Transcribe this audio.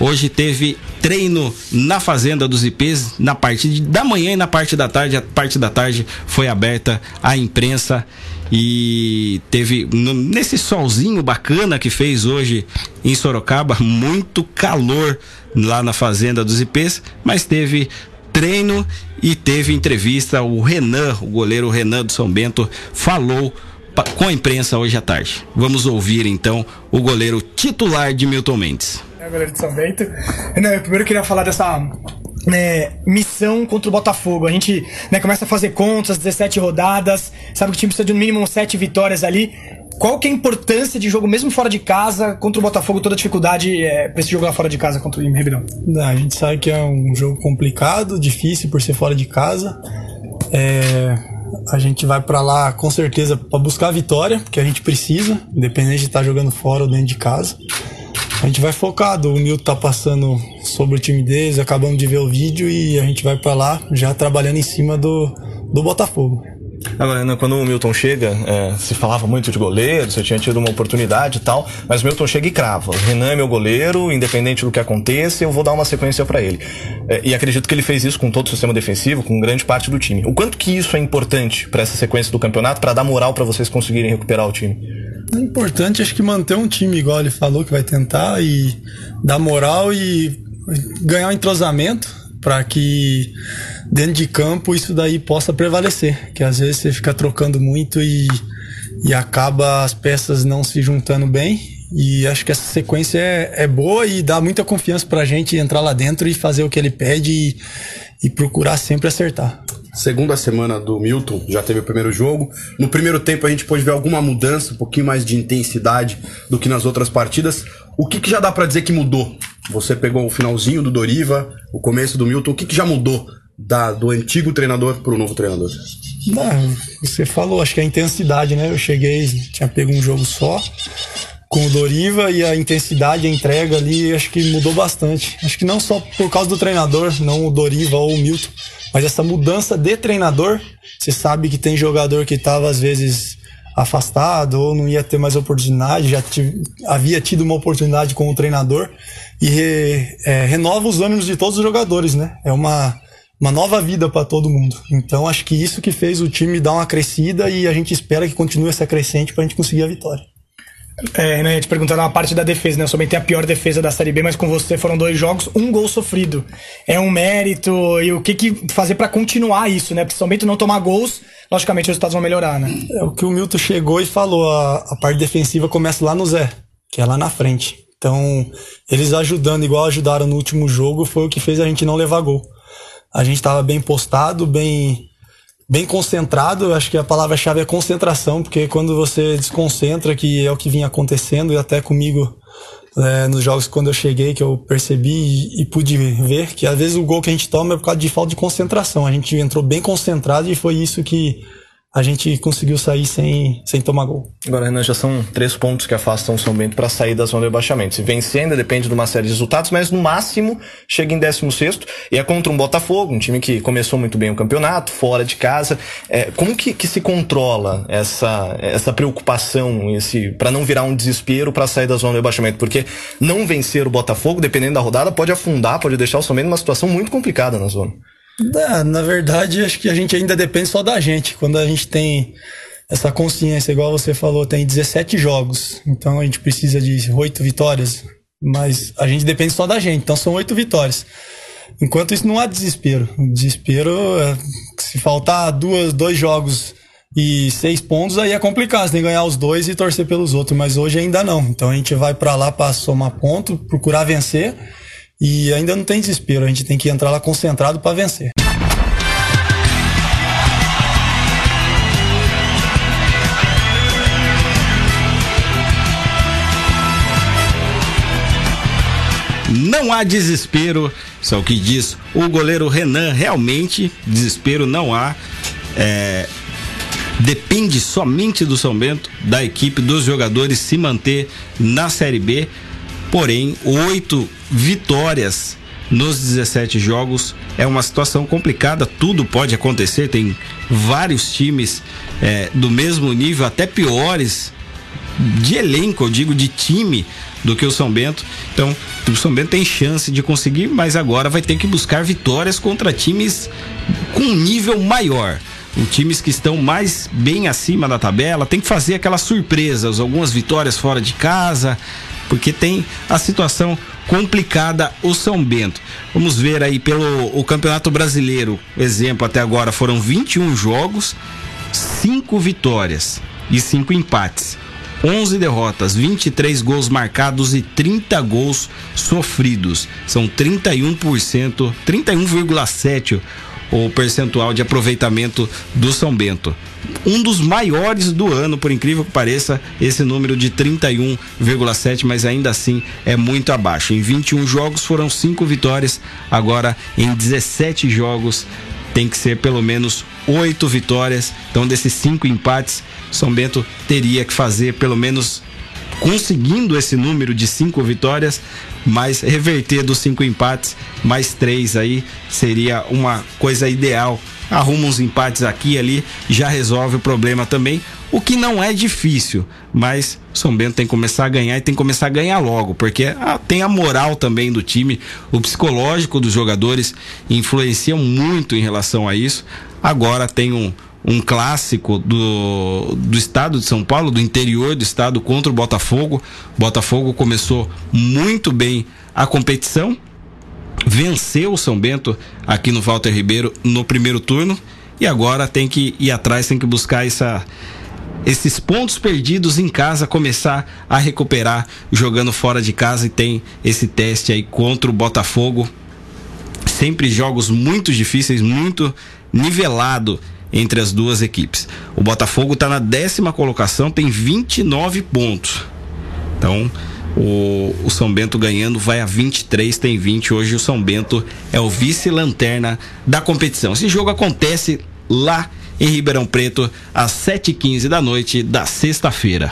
Hoje teve treino na fazenda dos IPs na parte da manhã e na parte da tarde. A parte da tarde foi aberta à imprensa e teve nesse solzinho bacana que fez hoje em Sorocaba, muito calor lá na fazenda dos IPs, mas teve treino e teve entrevista. O Renan, o goleiro Renan do São Bento, falou com a imprensa hoje à tarde. Vamos ouvir então o goleiro titular de Milton Mendes. É, goleiro de São Bento. Não, eu primeiro queria falar dessa né, missão contra o Botafogo. A gente né, começa a fazer contas, 17 rodadas, sabe que o time precisa de no mínimo 7 vitórias ali. Qual que é a importância de jogo mesmo fora de casa contra o Botafogo, toda a dificuldade é, para esse jogo lá fora de casa contra o Ribeirão? A gente sabe que é um jogo complicado, difícil por ser fora de casa. É, a gente vai para lá com certeza para buscar a vitória, porque a gente precisa, independente de estar tá jogando fora ou dentro de casa. A gente vai focado, o Nilton tá passando sobre o time deles, acabamos de ver o vídeo e a gente vai para lá já trabalhando em cima do, do Botafogo. Agora, né, quando o Milton chega, é, se falava muito de goleiro, você tinha tido uma oportunidade e tal, mas o Milton chega e crava. Renan é meu goleiro, independente do que aconteça, eu vou dar uma sequência para ele. É, e acredito que ele fez isso com todo o sistema defensivo, com grande parte do time. O quanto que isso é importante para essa sequência do campeonato, para dar moral para vocês conseguirem recuperar o time? É importante, acho que manter um time igual ele falou que vai tentar e dar moral e ganhar um entrosamento para que dentro de campo isso daí possa prevalecer. Que às vezes você fica trocando muito e, e acaba as peças não se juntando bem. E acho que essa sequência é, é boa e dá muita confiança pra gente entrar lá dentro e fazer o que ele pede e, e procurar sempre acertar. Segunda semana do Milton, já teve o primeiro jogo. No primeiro tempo a gente pôde ver alguma mudança, um pouquinho mais de intensidade do que nas outras partidas. O que, que já dá para dizer que mudou? Você pegou o finalzinho do Doriva, o começo do Milton. O que, que já mudou da, do antigo treinador para o novo treinador? Não, você falou, acho que a intensidade, né? Eu cheguei, tinha pego um jogo só com o Doriva e a intensidade, a entrega ali, acho que mudou bastante. Acho que não só por causa do treinador, não o Doriva ou o Milton, mas essa mudança de treinador. Você sabe que tem jogador que estava às vezes afastado ou não ia ter mais oportunidade, já tive, havia tido uma oportunidade com o treinador e re, é, renova os ânimos de todos os jogadores, né? É uma, uma nova vida para todo mundo. Então acho que isso que fez o time dar uma crescida e a gente espera que continue essa crescente para a gente conseguir a vitória. É, né, te perguntando a parte da defesa, né? Eu somente a pior defesa da Série B, mas com você foram dois jogos, um gol sofrido. É um mérito e o que, que fazer para continuar isso, né? Principalmente não tomar gols, logicamente os resultados vão melhorar, né? É o que o Milton chegou e falou, a, a parte defensiva começa lá no Zé, que é lá na frente. Então, eles ajudando igual ajudaram no último jogo foi o que fez a gente não levar gol. A gente estava bem postado, bem bem concentrado. Acho que a palavra-chave é concentração, porque quando você desconcentra, que é o que vinha acontecendo, e até comigo é, nos jogos quando eu cheguei, que eu percebi e, e, pude ver que às vezes o gol que a gente toma é por causa de falta de concentração. A gente entrou bem concentrado e foi isso que a gente conseguiu sair sem, sem tomar gol. Agora, Renan, já são três pontos que afastam o São Bento para sair da zona de rebaixamento. Se vencer ainda depende de uma série de resultados, mas no máximo chega em 16 e é contra um Botafogo, um time que começou muito bem o campeonato, fora de casa. É, como que, que se controla essa, essa preocupação, esse para não virar um desespero para sair da zona de rebaixamento? Porque não vencer o Botafogo, dependendo da rodada, pode afundar, pode deixar o São Bento numa situação muito complicada na zona. É, na verdade, acho que a gente ainda depende só da gente. Quando a gente tem essa consciência, igual você falou, tem 17 jogos. Então a gente precisa de 8 vitórias. Mas a gente depende só da gente. Então são 8 vitórias. Enquanto isso, não há desespero. O desespero, é, se faltar duas, dois jogos e seis pontos, aí é complicado. Você tem que ganhar os dois e torcer pelos outros. Mas hoje ainda não. Então a gente vai para lá para somar ponto, procurar vencer e ainda não tem desespero, a gente tem que entrar lá concentrado para vencer. Não há desespero, isso é o que diz o goleiro Renan. Realmente, desespero não há. É, depende somente do São Bento, da equipe, dos jogadores se manter na Série B. Porém, oito vitórias nos 17 jogos é uma situação complicada, tudo pode acontecer. Tem vários times é, do mesmo nível, até piores de elenco, eu digo de time do que o São Bento. Então, o São Bento tem chance de conseguir, mas agora vai ter que buscar vitórias contra times com nível maior. Os times que estão mais bem acima da tabela tem que fazer aquelas surpresas, algumas vitórias fora de casa, porque tem a situação complicada o São Bento. Vamos ver aí pelo o Campeonato Brasileiro, exemplo até agora foram 21 jogos, 5 vitórias e 5 empates. 11 derrotas, 23 gols marcados e 30 gols sofridos. São 31%, 31,7% o percentual de aproveitamento do São Bento. Um dos maiores do ano, por incrível que pareça, esse número de 31,7, mas ainda assim é muito abaixo. Em 21 jogos foram 5 vitórias, agora em 17 jogos tem que ser pelo menos oito vitórias. Então, desses cinco empates, São Bento teria que fazer pelo menos conseguindo esse número de cinco vitórias, mas reverter dos cinco empates, mais três aí seria uma coisa ideal. Arruma uns empates aqui e ali, já resolve o problema também, o que não é difícil, mas São Bento tem que começar a ganhar e tem que começar a ganhar logo, porque ah, tem a moral também do time, o psicológico dos jogadores influencia muito em relação a isso. Agora tem um, um clássico do, do estado de São Paulo, do interior do estado, contra o Botafogo. Botafogo começou muito bem a competição, venceu o São Bento aqui no Walter Ribeiro no primeiro turno e agora tem que ir atrás, tem que buscar essa, esses pontos perdidos em casa, começar a recuperar jogando fora de casa e tem esse teste aí contra o Botafogo. Sempre jogos muito difíceis, muito nivelado entre as duas equipes. O Botafogo está na décima colocação, tem 29 pontos. Então, o, o, São Bento ganhando vai a 23, tem 20. Hoje o São Bento é o vice-lanterna da competição. Esse jogo acontece lá em Ribeirão Preto às 7h15 da noite da sexta-feira.